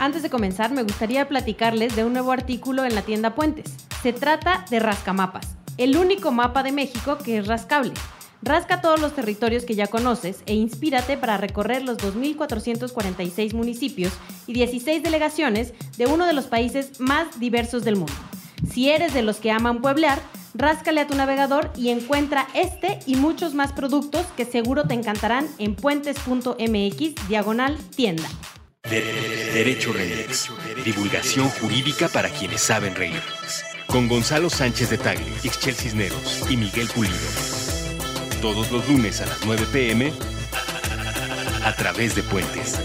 Antes de comenzar, me gustaría platicarles de un nuevo artículo en la tienda Puentes. Se trata de Rascamapas, el único mapa de México que es rascable. Rasca todos los territorios que ya conoces e inspírate para recorrer los 2.446 municipios y 16 delegaciones de uno de los países más diversos del mundo. Si eres de los que aman pueblear, ráscale a tu navegador y encuentra este y muchos más productos que seguro te encantarán en puentes.mx diagonal tienda. Derecho Remix. Divulgación jurídica para quienes saben reír. Con Gonzalo Sánchez de Tagle, Ixchel Cisneros y Miguel Pulido. Todos los lunes a las 9 pm a través de Puentes.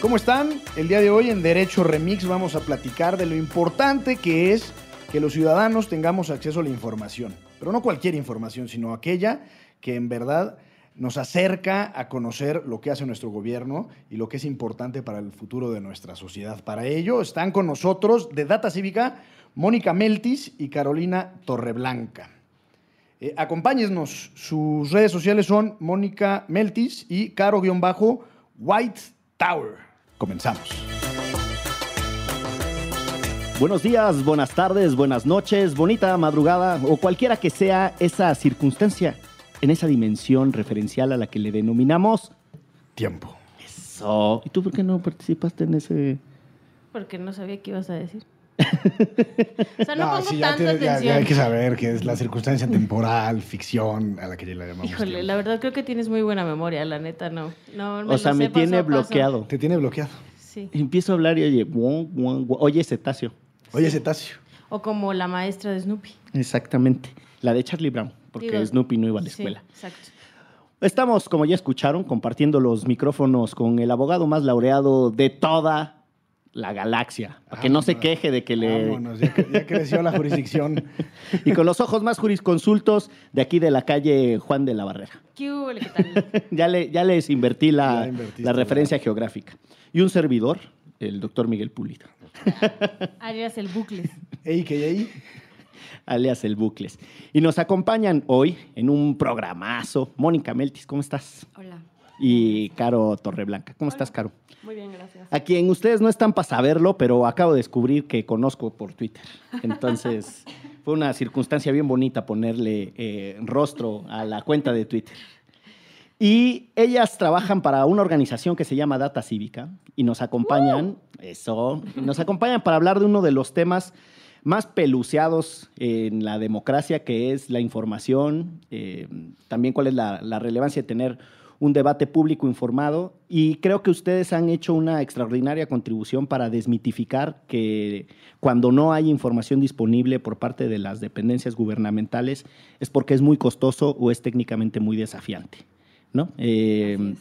¿Cómo están? El día de hoy en Derecho Remix vamos a platicar de lo importante que es que los ciudadanos tengamos acceso a la información, pero no cualquier información, sino aquella que en verdad nos acerca a conocer lo que hace nuestro gobierno y lo que es importante para el futuro de nuestra sociedad. Para ello están con nosotros de Data Cívica Mónica Meltis y Carolina Torreblanca. Eh, acompáñenos, sus redes sociales son Mónica Meltis y Caro-White Tower. Comenzamos. Buenos días, buenas tardes, buenas noches, bonita madrugada o cualquiera que sea esa circunstancia en esa dimensión referencial a la que le denominamos Tiempo. eso. ¿Y tú por qué no participaste en ese? Porque no sabía qué ibas a decir. o sea, no, pongo sí, ya, tanta tiene- ya- atención. ya hay que saber que es la circunstancia temporal, ficción, a la que le llamamos. Híjole, tiempo. la verdad creo que tienes muy buena memoria, la neta, no. no O sea, lo me sé tiene paso. bloqueado. Te tiene bloqueado. Sí. Empiezo a hablar y oye, oye, cetáceo. Oye, cetáceo. O como la maestra de Snoopy. Exactamente. La de Charlie Brown, porque Digo, Snoopy no iba a la Sí, escuela. exacto. Estamos, como ya escucharon, compartiendo los micrófonos con el abogado más laureado de toda la galaxia. Para que no se queje de que le. Vámonos, ya, cre- ya creció la jurisdicción. Y con los ojos más jurisconsultos de aquí de la calle Juan de la Barrera. ¿Qué hubo, qué tal? ya, le, ya les invertí la, Ya la referencia ¿verdad? geográfica. Y un servidor, el doctor Miguel Pulido, Arias el bucles. Ey, que ahí. alias el Bucles. Y nos acompañan hoy en un programazo. Mónica Meltis, ¿cómo estás? Hola. Y Caro Torreblanca. ¿Cómo estás, Caro? Muy bien, gracias. A quien ustedes no están para saberlo, pero acabo de descubrir que conozco por Twitter. Entonces, fue una circunstancia bien bonita ponerle eh, rostro a la cuenta de Twitter. Y ellas trabajan para una organización que se llama Data Cívica y nos acompañan, eso, nos acompañan para hablar de uno de los temas más peluceados en la democracia, que es la información, eh, también cuál es la, la relevancia de tener un debate público informado. Y creo que ustedes han hecho una extraordinaria contribución para desmitificar que cuando no hay información disponible por parte de las dependencias gubernamentales es porque es muy costoso o es técnicamente muy desafiante. ¿No? Eh,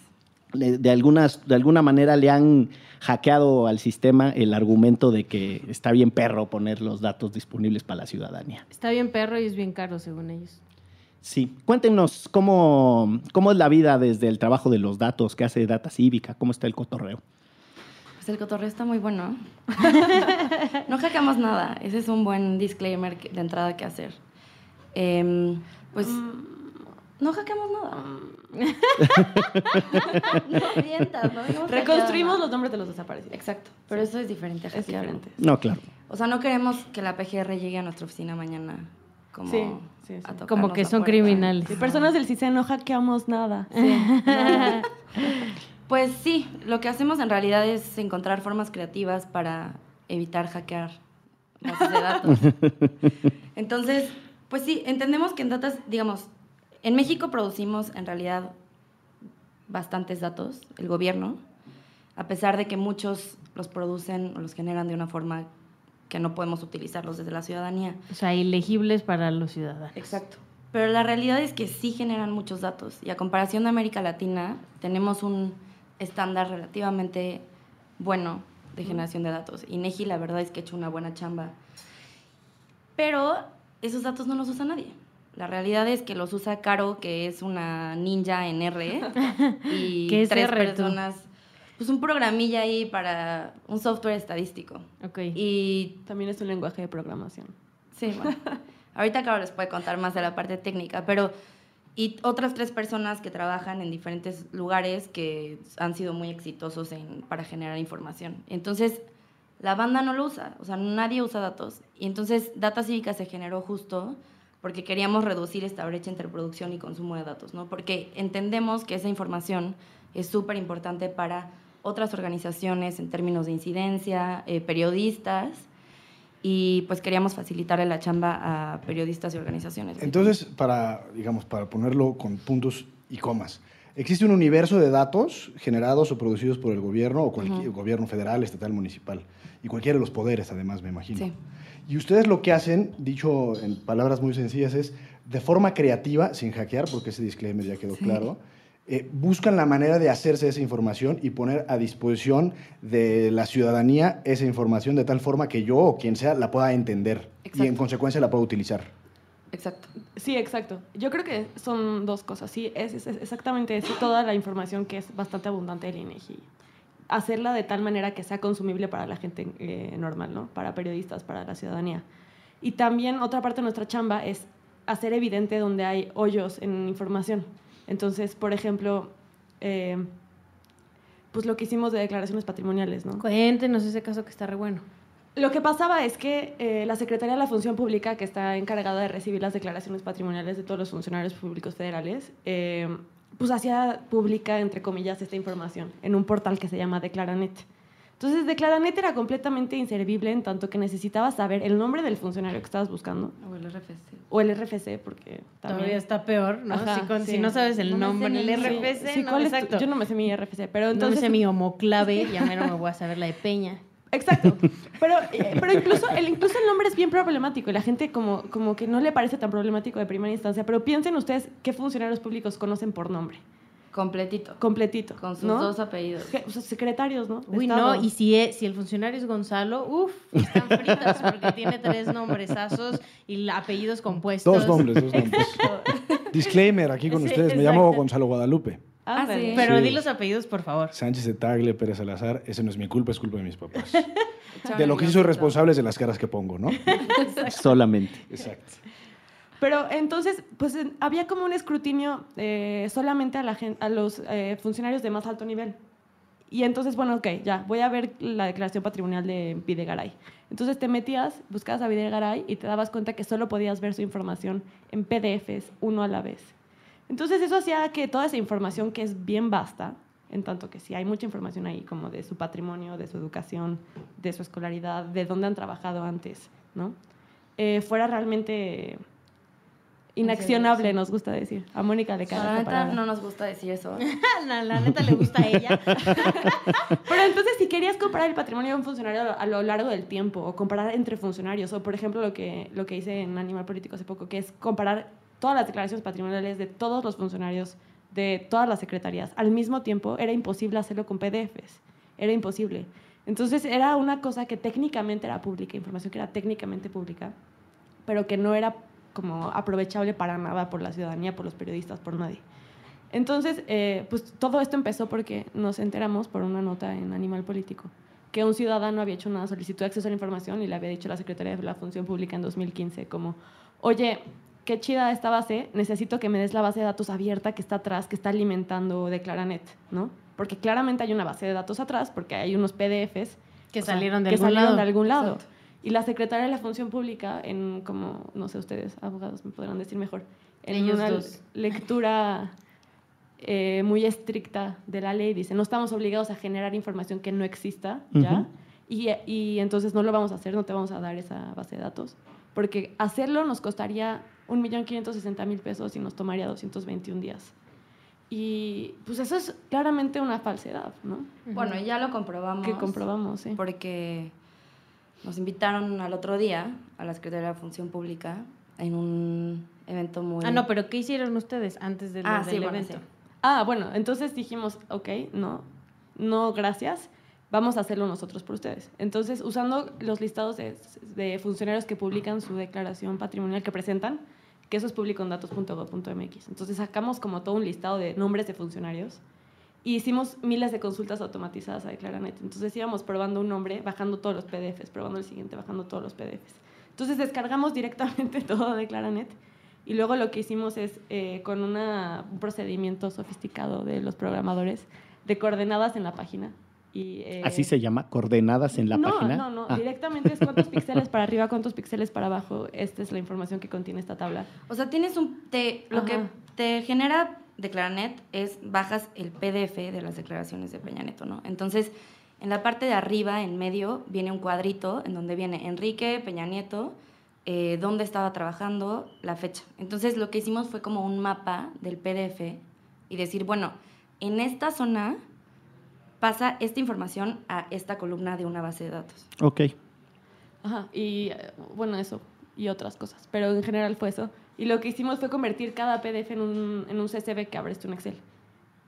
de, algunas, de alguna manera le han hackeado al sistema el argumento de que está bien perro poner los datos disponibles para la ciudadanía. Está bien perro y es bien caro, según ellos. Sí, cuéntenos cómo, cómo es la vida desde el trabajo de los datos, qué hace Data Cívica, cómo está el cotorreo. Pues el cotorreo está muy bueno. no hackeamos nada. Ese es un buen disclaimer de entrada que hacer. Em, pues no hackeamos nada. no mientas, no hemos Reconstruimos los nombres de los desaparecidos. nada. Exacto, pero eso es diferente a Es hackear. diferente. No, claro. O sea, no queremos que la PGR llegue a nuestra oficina mañana como Sí, sí, sí. a tocarnos Como que son criminales. Sí, personas del CISEN no hackeamos nada. Pues sí, lo que hacemos en realidad es encontrar formas creativas para evitar hackear bases de datos. Entonces, pues sí, entendemos que en datas, digamos, en México producimos en realidad bastantes datos, el gobierno, a pesar de que muchos los producen o los generan de una forma que no podemos utilizarlos desde la ciudadanía. O sea, ilegibles para los ciudadanos. Exacto. Pero la realidad es que sí generan muchos datos y a comparación de América Latina tenemos un estándar relativamente bueno de generación de datos. INEGI la verdad es que ha hecho una buena chamba. Pero esos datos no los usa nadie. La realidad es que los usa Caro, que es una ninja en R, y ¿Qué es tres R, tú? personas. Pues un programilla ahí para un software estadístico. Ok. Y También es un lenguaje de programación. Sí, bueno. Ahorita, claro, les puede contar más de la parte técnica, pero y otras tres personas que trabajan en diferentes lugares que han sido muy exitosos en, para generar información. Entonces, la banda no lo usa, o sea, nadie usa datos. Y entonces, Data Cívica se generó justo porque queríamos reducir esta brecha entre producción y consumo de datos, ¿no? Porque entendemos que esa información es súper importante para otras organizaciones en términos de incidencia, eh, periodistas, y pues queríamos facilitarle la chamba a periodistas y organizaciones. Entonces, para, digamos, para ponerlo con puntos y comas, existe un universo de datos generados o producidos por el gobierno o cualquier gobierno federal, estatal, municipal y cualquiera de los poderes, además, me imagino. Sí. Y ustedes lo que hacen, dicho en palabras muy sencillas, es de forma creativa, sin hackear, porque ese disclaimer ya quedó Sí. claro, eh, buscan la manera de hacerse esa información y poner a disposición de la ciudadanía esa información de tal forma que yo o quien sea la pueda entender y en consecuencia la pueda utilizar. Exacto. Sí, exacto. Yo creo que son dos cosas. Sí, es exactamente eso. Toda la información que es bastante abundante del INEGI. Hacerla de tal manera que sea consumible para la gente eh, normal, ¿no? Para periodistas, para la ciudadanía. Y también otra parte de nuestra chamba es hacer evidente donde hay hoyos en información. Entonces, por ejemplo, eh, pues lo que hicimos de declaraciones patrimoniales, ¿no? Cuéntenos ese caso que está re bueno. Lo que pasaba es que eh, la Secretaría de la Función Pública, que está encargada de recibir las declaraciones patrimoniales de todos los funcionarios públicos federales, pues hacía pública, entre comillas, esta información en un portal que se llama Declaranet. Entonces, Declaranet era completamente inservible en tanto que necesitabas saber el nombre del funcionario que estabas buscando O el RFC. o el RFC, porque también... Todavía está peor, ¿no? Ajá, si, con- sí. si no sabes el No nombre, ni el el mío. RFC, Sí, no, ¿cuál es tu- exacto. Yo no me sé mi RFC, pero no me entonces... sé mi homoclave, ya mero me voy a saber la de Peña. Exacto. Pero, eh, pero incluso, el, incluso el nombre es bien problemático y la gente como, como que no le parece tan problemático de primera instancia. Pero piensen ustedes qué funcionarios públicos conocen por nombre, Completito. completito. Con sus ¿no? dos apellidos. Je- o sea, secretarios, ¿no? Uy, Estado. no, y si, es- si el funcionario es Gonzalo, uff, están fritas porque tiene tres nombresazos y apellidos compuestos. Dos nombres, dos nombres. Disclaimer aquí con Sí, ustedes, me llamo. Gonzalo Guadalupe. Ah, Ah, sí. Pero Sí. di los apellidos, por favor. Sánchez de Tagle, Pérez Salazar, ese no es mi culpa, es culpa de mis papás. De lo que sí soy responsable es de las caras que pongo, ¿no? Solamente. Exacto. Pero entonces, pues había como un escrutinio eh, solamente a, la gen- a los eh, funcionarios de más alto nivel. Y entonces, bueno, ok, ya, voy a ver la declaración patrimonial de Videgaray. Entonces te metías, buscabas a Videgaray y te dabas cuenta que solo podías ver su información en PDFs, uno a la vez. Entonces eso hacía que toda esa información, que es bien vasta, en tanto que sí hay mucha información ahí, como de su patrimonio, de su educación, de su escolaridad, de dónde han trabajado antes, ¿no? Eh, fuera realmente inaccionable, nos gusta decir. A Mónica le cae la neta, no nos gusta decir eso. La, la neta le gusta a ella. Pero entonces, si querías comparar el patrimonio de un funcionario a lo, a lo largo del tiempo, o comparar entre funcionarios, o por ejemplo lo que, lo que hice en Animal Político hace poco, que es comparar todas las declaraciones patrimoniales de todos los funcionarios de todas las secretarías al mismo tiempo, era imposible hacerlo con PDFs. Era imposible. Entonces, era una cosa que técnicamente era pública, información que era técnicamente pública, pero que no era como aprovechable para nada por la ciudadanía, por los periodistas, por nadie. Entonces, eh, pues todo esto empezó porque nos enteramos por una nota en Animal Político que un ciudadano había hecho una solicitud de acceso a la información y le había dicho a la Secretaría de la Función Pública en 2015 como, oye, qué chida esta base, necesito que me des la base de datos abierta que está atrás, que está alimentando Declaranet, ¿no? Porque claramente hay una base de datos atrás, porque hay unos PDFs Que sea, salieron de que algún salieron lado. de algún lado. Exacto. Y la Secretaría de la Función Pública, en como, no sé, ustedes, abogados, me podrán decir mejor, en Ellos una dos. lectura eh, muy estricta de la ley, dice, no estamos obligados a generar información que no exista ya, y, y entonces no lo vamos a hacer, no te vamos a dar esa base de datos, porque hacerlo nos costaría 1.560.000 pesos y nos tomaría 221 días. Y pues eso es claramente una falsedad, ¿no? Bueno, ya lo comprobamos. Que comprobamos, sí. Porque nos invitaron al otro día a la Secretaría de la Función Pública en un evento muy... Ah, no, pero ¿qué hicieron ustedes antes del, Ah, del sí, bueno, evento? sí. Ah, bueno, entonces dijimos, ok, no, no, gracias, vamos a hacerlo nosotros por ustedes. Entonces, usando los listados de, de funcionarios que publican su declaración patrimonial que presentan, que eso es público en datos.gov.mx. Entonces, sacamos como todo un listado de nombres de funcionarios y hicimos miles de consultas automatizadas a Declaranet. Entonces, íbamos probando un nombre, bajando todos los PDFs, probando el siguiente, bajando todos los PDFs. Entonces descargamos directamente todo de Claranet y luego lo que hicimos es, eh, con un procedimiento sofisticado de los programadores, de coordenadas en la página. Y, eh, Así se llama, coordenadas en la no, página. No, no, Ah, directamente es cuántos píxeles para arriba, cuántos píxeles para abajo. Esta es la información que contiene esta tabla. O sea, tienes un... Te, lo que te genera Declaranet es bajas el PDF de las declaraciones de Peña Nieto, ¿no? Entonces, en la parte de arriba, en medio, viene un cuadrito en donde viene Enrique Peña Nieto, eh, dónde estaba trabajando, la fecha. Entonces, lo que hicimos fue como un mapa del PDF y decir, bueno, en esta zona pasa esta información a esta columna de una base de datos. Ok. Ajá, y eh, bueno, eso y otras cosas, pero en general fue eso. Y lo que hicimos fue convertir cada PDF en un, en un CSV que abres tú en Excel.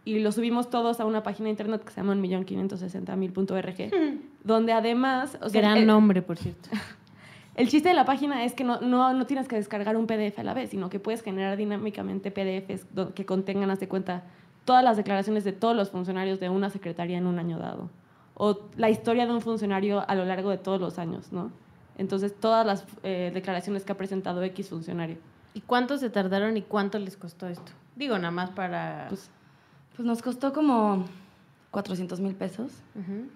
Y lo subimos todos a una página de internet que se llama 1.560.000.org, donde además... O sea, Gran el, nombre, por cierto. el chiste de la página es que no, no, no tienes que descargar un PDF a la vez, sino que puedes generar dinámicamente PDFs que contengan, haz de cuenta, todas las declaraciones de todos los funcionarios de una secretaría en un año dado. O la historia de un funcionario a lo largo de todos los años, ¿no? Entonces, todas las eh, declaraciones que ha presentado X funcionario. ¿Y cuánto se tardaron y cuánto les costó esto? Digo, nada más para... Pues, Pues nos costó como 400 mil pesos. Ujú.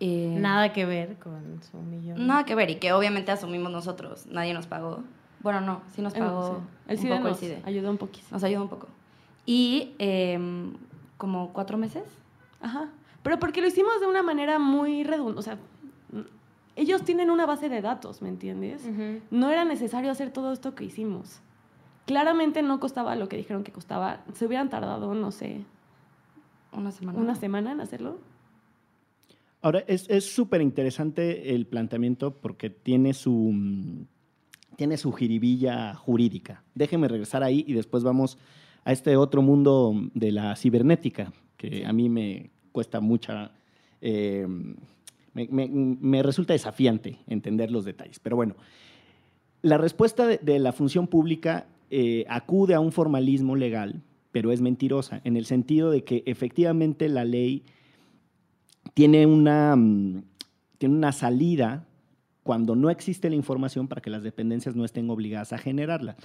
Eh, Nada que ver con su millón. Nada que ver y que obviamente asumimos nosotros. Nadie nos pagó. Bueno, no, sí nos eh, pagó sí. El un CIDE poco nos el CIDE. ayudó un poquísimo. Nos ayudó un poco. Y em, como cuatro meses. Ajá. Pero porque lo hicimos de una manera muy redundante. O sea, ellos tienen una base de datos, ¿me entiendes? Ujú. No era necesario hacer todo esto que hicimos. Claramente no costaba lo que dijeron que costaba. Se hubieran tardado, no sé, Una semana. una semana en hacerlo. Ahora, es es súper interesante el planteamiento porque tiene su, mm, tiene su jiribilla jurídica. Déjeme regresar ahí y después vamos a este otro mundo de la cibernética, que a mí me cuesta mucha... eh, me, me- me resulta desafiante entender los detalles. Pero bueno, la respuesta de, de la función pública eh, acude a un formalismo legal, pero es mentirosa, en el sentido de que efectivamente la ley tiene una, mm, tiene una salida cuando no existe la información para que las dependencias no estén obligadas a generarla.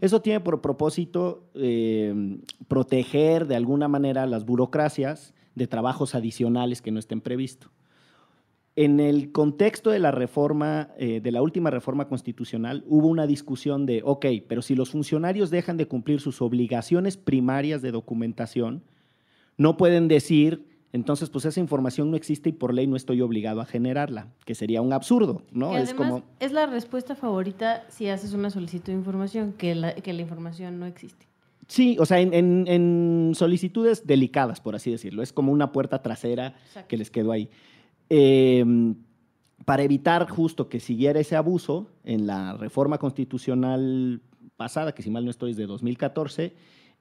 Eso tiene por propósito eh, proteger de alguna manera las burocracias de trabajos adicionales que no estén previstos. En el contexto de la reforma, eh, de la última reforma constitucional, hubo una discusión de, ok, pero si los funcionarios dejan de cumplir sus obligaciones primarias de documentación, no pueden decir, entonces pues esa información no existe y por ley no estoy obligado a generarla, que sería un absurdo, ¿no? Es como, es la respuesta favorita si haces una solicitud de información, que la, que la información no existe. sí, o sea, en, en- en solicitudes delicadas, por así decirlo, es como una puerta trasera que les quedó ahí. Eh, para evitar justo que siguiera ese abuso, en la reforma constitucional pasada, que si mal no estoy es de 2014,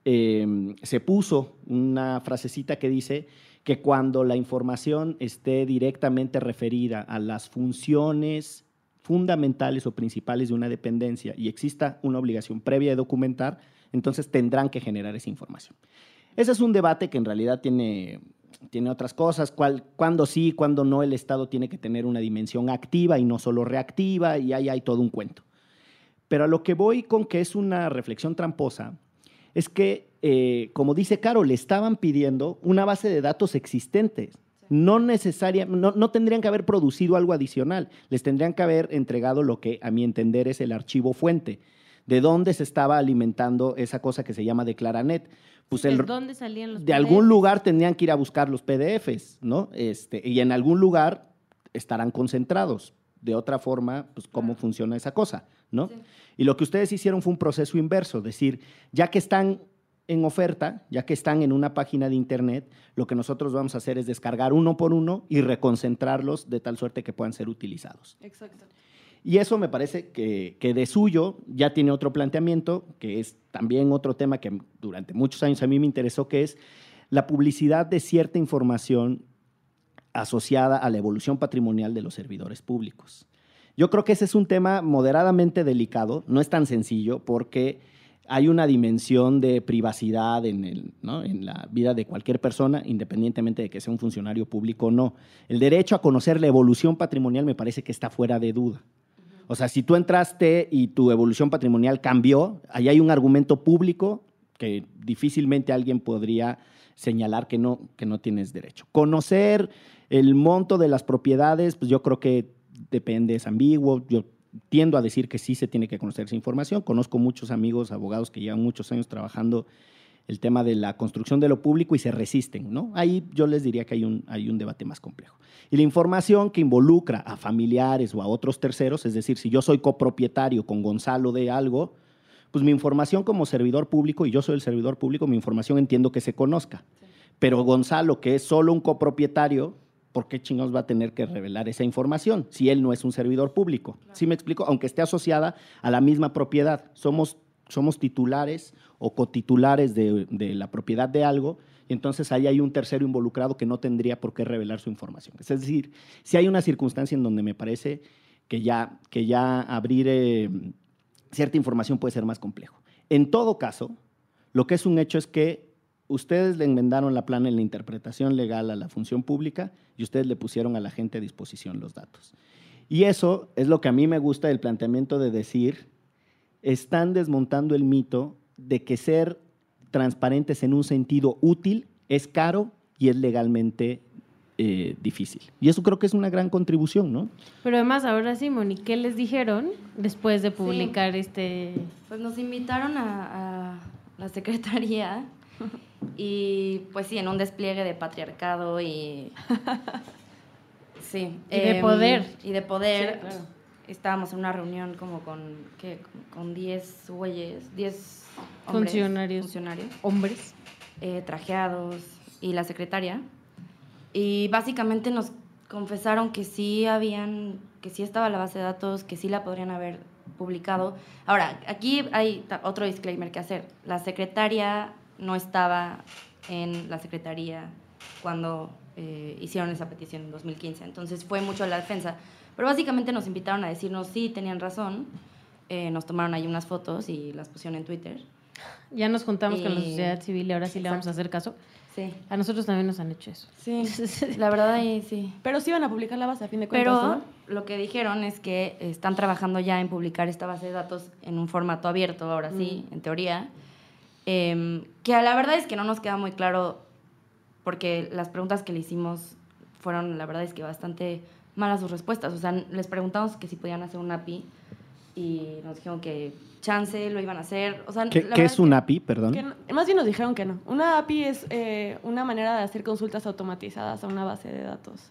eh, se puso una frasecita que dice que cuando la información esté directamente referida a las funciones fundamentales o principales de una dependencia y exista una obligación previa de documentar, entonces tendrán que generar esa información. Ese es un debate que en realidad tiene, tiene otras cosas, cuál, cuándo sí, cuándo no el Estado tiene que tener una dimensión activa y no solo reactiva, y ahí hay todo un cuento. Pero a lo que voy con que es una reflexión tramposa, es que, eh, como dice Caro, le estaban pidiendo una base de datos existentes. No, necesaria, no, no tendrían que haber producido algo adicional, les tendrían que haber entregado lo que a mi entender es el archivo fuente, de dónde se estaba alimentando esa cosa que se llama Declaranet. Pues ¿De el, dónde salían los de algún lugar tendrían que ir a buscar los PDFs, ¿no? Este, y en algún lugar estarán concentrados. De otra forma, pues cómo funciona esa cosa, ¿no? Sí. Y lo que ustedes hicieron fue un proceso inverso, es decir, ya que están en oferta, ya que están en una página de internet, lo que nosotros vamos a hacer es descargar uno por uno y reconcentrarlos de tal suerte que puedan ser utilizados. Exacto. Y eso me parece que, que de suyo ya tiene otro planteamiento, que es también otro tema que durante muchos años a mí me interesó, que es la publicidad de cierta información asociada a la evolución patrimonial de los servidores públicos. Yo creo que ese es un tema moderadamente delicado, no es tan sencillo porque hay una dimensión de privacidad en, el, ¿no? en la vida de cualquier persona, independientemente de que sea un funcionario público o no. El derecho a conocer la evolución patrimonial me parece que está fuera de duda. O sea, si tú entraste y tu evolución patrimonial cambió, ahí hay un argumento público que difícilmente alguien podría señalar que no, que no tienes derecho. Conocer el monto de las propiedades, pues yo creo que depende, es ambiguo. Yo tiendo a decir que sí se tiene que conocer esa información. Conozco muchos amigos, abogados que llevan muchos años trabajando el tema de la construcción de lo público y se resisten, ¿no? Ahí yo les diría que hay un, hay un debate más complejo. Y la información que involucra a familiares o a otros terceros, es decir, si yo soy copropietario con Gonzalo de algo, pues mi información como servidor público, y yo soy el servidor público, mi información entiendo que se conozca. Pero Gonzalo, que es solo un copropietario, ¿por qué chingados va a tener que revelar esa información si él no es un servidor público? ¿Sí me explico? Aunque esté asociada a la misma propiedad. Somos somos titulares o cotitulares de, de la propiedad de algo, y entonces ahí hay un tercero involucrado que no tendría por qué revelar su información. Es decir, si hay una circunstancia en donde me parece que ya, que ya abrir eh, cierta información puede ser más complejo. En todo caso, lo que es un hecho es que ustedes le enmendaron la plana en la interpretación legal a la función pública y ustedes le pusieron a la gente a disposición los datos. Y eso es lo que a mí me gusta del planteamiento de decir están desmontando el mito de que ser transparentes en un sentido útil es caro y es legalmente eh, difícil. Y eso creo que es una gran contribución, ¿no? Pero además, ahora sí, Moni, ¿qué les dijeron después de publicar este...? Pues nos invitaron a, a la secretaría y pues sí, en un despliegue de patriarcado y... Sí. Y de em, poder. Y de poder. Sí, claro. Estábamos en una reunión como con, ¿qué? Con 10 güeyes, 10 hombres, Funcionarios. funcionarios Hombres. eh, trajeados y la secretaria. Y básicamente nos confesaron que sí habían, que sí estaba la base de datos, que sí la podrían haber publicado. Ahora, aquí hay otro disclaimer que hacer. La secretaria no estaba en la secretaría cuando eh, hicieron esa petición en 2015. Entonces fue mucho la defensa. Pero básicamente nos invitaron a decirnos sí, tenían razón. Eh, nos tomaron ahí unas fotos y las pusieron en Twitter. Ya nos juntamos con la sociedad civil y ahora sí le vamos a Exacto. hacer caso. Sí. A nosotros también nos han hecho eso. Sí, la verdad ahí sí. Pero sí van a publicar la base, a fin de cuentas, Pero ¿no? lo que dijeron es que están trabajando ya en publicar esta base de datos en un formato abierto, ahora sí, en teoría. Em, que a la verdad es que no nos queda muy claro, porque las preguntas que le hicimos fueron, la verdad es que bastante malas sus respuestas. O sea, les preguntamos que si podían hacer un API y nos dijeron que chance lo iban a hacer. O sea, ¿Qué, qué verdad es un que- API, perdón? Que más bien nos dijeron que no. Una API es eh, una manera de hacer consultas automatizadas a una base de datos.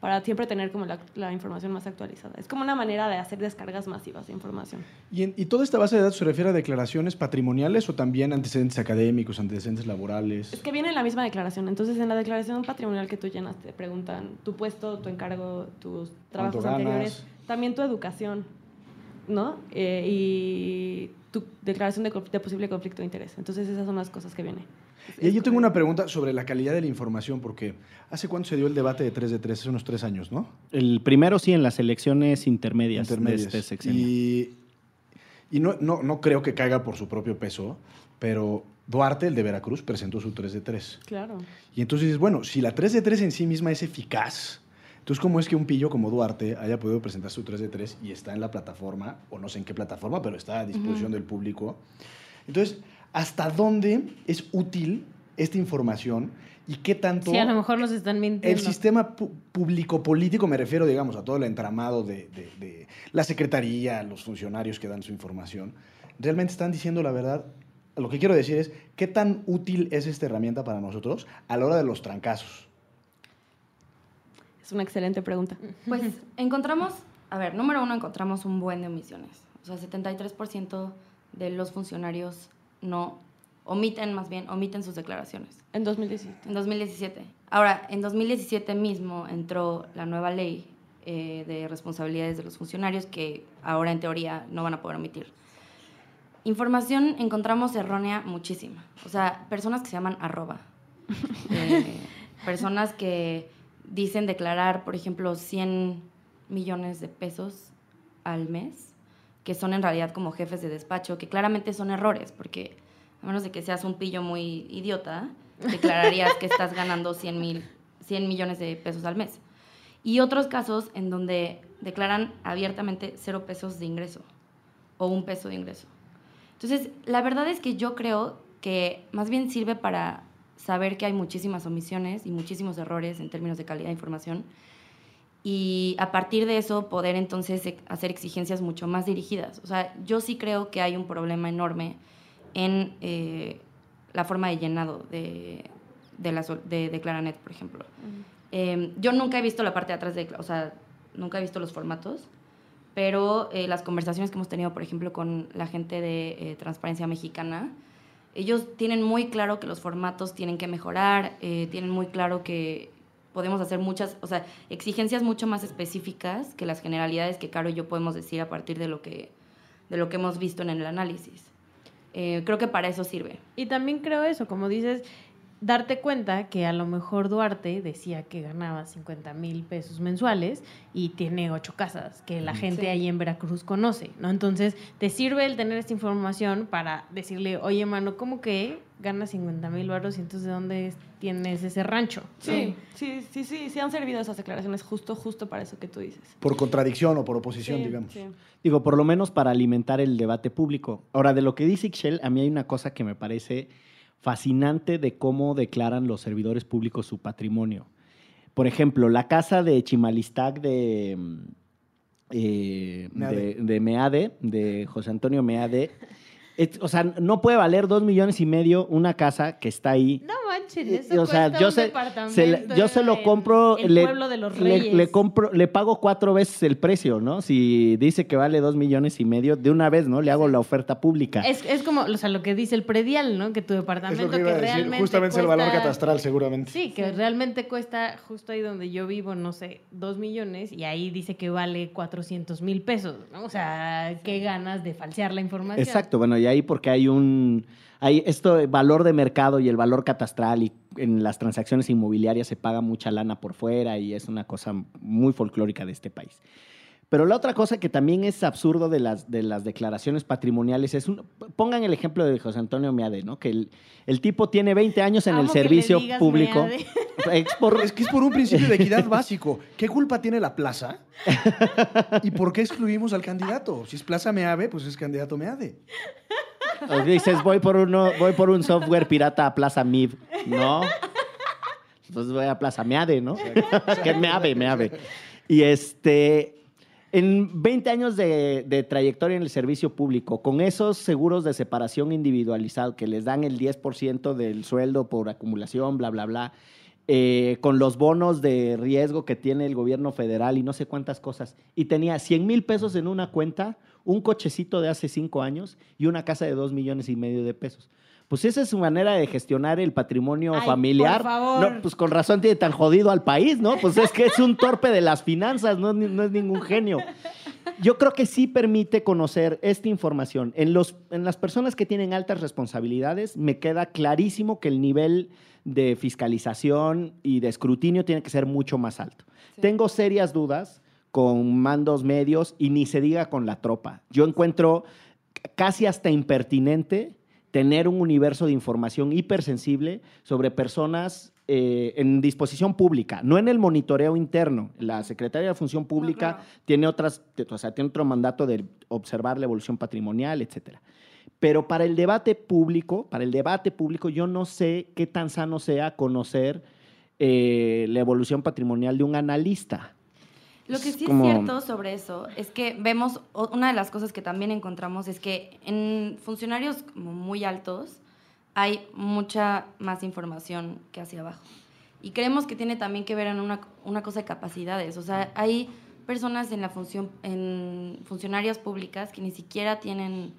Para siempre tener como la, la información más actualizada. Es como una manera de hacer descargas masivas de información. ¿Y, en- y toda esta base de datos se refiere a declaraciones patrimoniales o también antecedentes académicos, antecedentes laborales? Es que viene en la misma declaración. Entonces, en la declaración patrimonial que tú llenas, te preguntan tu puesto, tu encargo, tus trabajos anteriores, también tu educación, ¿no? Eh, y tu declaración de, posible conflicto de interés. Entonces, esas son las cosas que vienen. Y yo tengo una pregunta sobre la calidad de la información, porque ¿hace cuánto se dio el debate de 3 de 3? Hace unos tres años, ¿no? El primero sí en las elecciones intermedias, Intermedias. de este sexenio. Y, y no, no, no creo que caiga por su propio peso, pero Duarte, el de Veracruz, presentó su 3 de 3. Claro. Y entonces dices, bueno, si la 3 de 3 en sí misma es eficaz, entonces ¿cómo es que un pillo como Duarte haya podido presentar su 3 de 3 y está en la plataforma, o no sé en qué plataforma, pero está a disposición del público? Entonces, ¿hasta dónde es útil esta información y qué tanto... Sí, a lo mejor nos están mintiendo. El sistema público-político, me refiero, digamos, a todo el entramado de, de- de la secretaría, los funcionarios que dan su información, realmente están diciendo la verdad. Lo que quiero decir es, ¿qué tan útil es esta herramienta para nosotros a la hora de los trancazos? Es una excelente pregunta. Pues encontramos, a ver, número uno, encontramos un buen de omisiones. O sea, 73% de los funcionarios no omiten, más bien, omiten sus declaraciones. En 2017. En 2017. Ahora, en 2017 mismo entró la nueva ley eh, de responsabilidades de los funcionarios que ahora en teoría no van a poder omitir. Información encontramos errónea muchísima. O sea, personas que se llaman arroba. Eh, personas que dicen declarar, por ejemplo, 100 millones de pesos al mes, que son en realidad como jefes de despacho, que claramente son errores, porque a menos de que seas un pillo muy idiota, declararías que estás ganando 100, mil, 100 millones de pesos al mes. Y otros casos en donde declaran abiertamente cero pesos de ingreso o un peso de ingreso. Entonces, la verdad es que yo creo que más bien sirve para saber que hay muchísimas omisiones y muchísimos errores en términos de calidad de información y a partir de eso poder entonces hacer exigencias mucho más dirigidas. O sea, yo sí creo que hay un problema enorme en eh, la forma de llenado de, de, la, de, de Claranet, por ejemplo. Eh, yo nunca he visto la parte de atrás de, o sea, nunca he visto los formatos, pero eh, las conversaciones que hemos tenido, por ejemplo, con la gente de eh, Transparencia Mexicana, ellos tienen muy claro que los formatos tienen que mejorar, eh, tienen muy claro que podemos hacer muchas, o sea, exigencias mucho más específicas que las generalidades que Caro y yo podemos decir a partir de lo que, de lo que hemos visto en el análisis. Eh, creo que para eso sirve. Y también creo eso, como dices, darte cuenta que a lo mejor Duarte decía que ganaba 50 mil pesos mensuales y tiene ocho casas que la gente Sí. ahí en Veracruz conoce, ¿no? Entonces, te sirve el tener esta información para decirle, oye, mano, ¿cómo que ganas 50 mil baros y entonces de dónde es- tienes ese rancho? Sí, sí, sí, sí, sí han servido esas declaraciones justo, justo para eso que tú dices. Por contradicción o por oposición, Sí, digamos. sí. Digo, por lo menos para alimentar el debate público. Ahora, de lo que dice Ixchel, a mí hay una cosa que me parece fascinante de cómo declaran los servidores públicos su patrimonio. Por ejemplo, la casa de Chimalistac de, mm, eh, Meade. de, de Meade, de José Antonio Meade, o sea, no puede valer dos millones y medio una casa que está ahí. No manches, Y- eso o sea, cuesta yo un se, departamento se yo se lo compro, el le, pueblo de los le- reyes. le compro, le pago cuatro veces el precio, ¿no? Si dice que vale dos millones y medio, de una vez, ¿no? Le hago la oferta pública. Es, es como, o sea, lo que dice el predial, ¿no? Que tu Es departamento lo que iba a decir. realmente Justamente es el valor cuesta- catastral, seguramente. Sí, que realmente cuesta justo ahí donde yo vivo, no sé, dos millones y ahí dice que vale 400 mil pesos, ¿no? O sea, qué ganas de falsear la información. Exacto, bueno, y ahí porque hay un hay esto valor de mercado y el valor catastral y en las transacciones inmobiliarias se paga mucha lana por fuera y es una cosa muy folclórica de este país. Pero la otra cosa que también es absurdo de las, de las declaraciones patrimoniales es, un, pongan el ejemplo de José Antonio Meade, ¿no? Que el, el tipo tiene 20 años en Amo el que le servicio digas público. Meade. Es por- Es que es por un principio de equidad básico. ¿Qué culpa tiene la plaza? ¿Y por qué excluimos al candidato? Si es Plaza Meave, pues es candidato Meade. O dices, voy por, uno, voy por un software pirata a Plaza MIB, ¿no? Entonces voy a Plaza Meade, ¿no? que Meave, Meave. Y este, en 20 años de, trayectoria en el servicio público, con esos seguros de separación individualizado que les dan el 10% del sueldo por acumulación, bla, bla, bla, eh, con los bonos de riesgo que tiene el gobierno federal y no sé cuántas cosas, y tenía 100 mil pesos en una cuenta, un cochecito de hace cinco años y una casa de dos millones y medio de pesos. Pues esa es su manera de gestionar el patrimonio Ay, familiar. por favor. No, pues con razón tiene tan jodido al país, ¿no? Pues es que es un torpe de las finanzas, no, no es ningún genio. Yo creo que sí permite conocer esta información. En, los, en las personas que tienen altas responsabilidades, me queda clarísimo que el nivel de fiscalización y de escrutinio tiene que ser mucho más alto. Tengo serias dudas con mandos medios y ni se diga con la tropa. Yo encuentro casi hasta impertinente tener un universo de información hipersensible sobre personas eh, en disposición pública, no en el monitoreo interno. La Secretaría de Función Pública claro. tiene otras, o sea, tiene otro mandato de observar la evolución patrimonial, etcétera. Pero para el debate público, para el debate público, yo no sé qué tan sano sea conocer eh, la evolución patrimonial de un analista. Lo que sí como- es cierto sobre eso es que vemos, una de las cosas que también encontramos es que en funcionarios como muy altos hay mucha más información que hacia abajo. Y creemos que tiene también que ver en una, una cosa de capacidades. O sea, hay personas en la función, en funcionarias públicas que ni siquiera tienen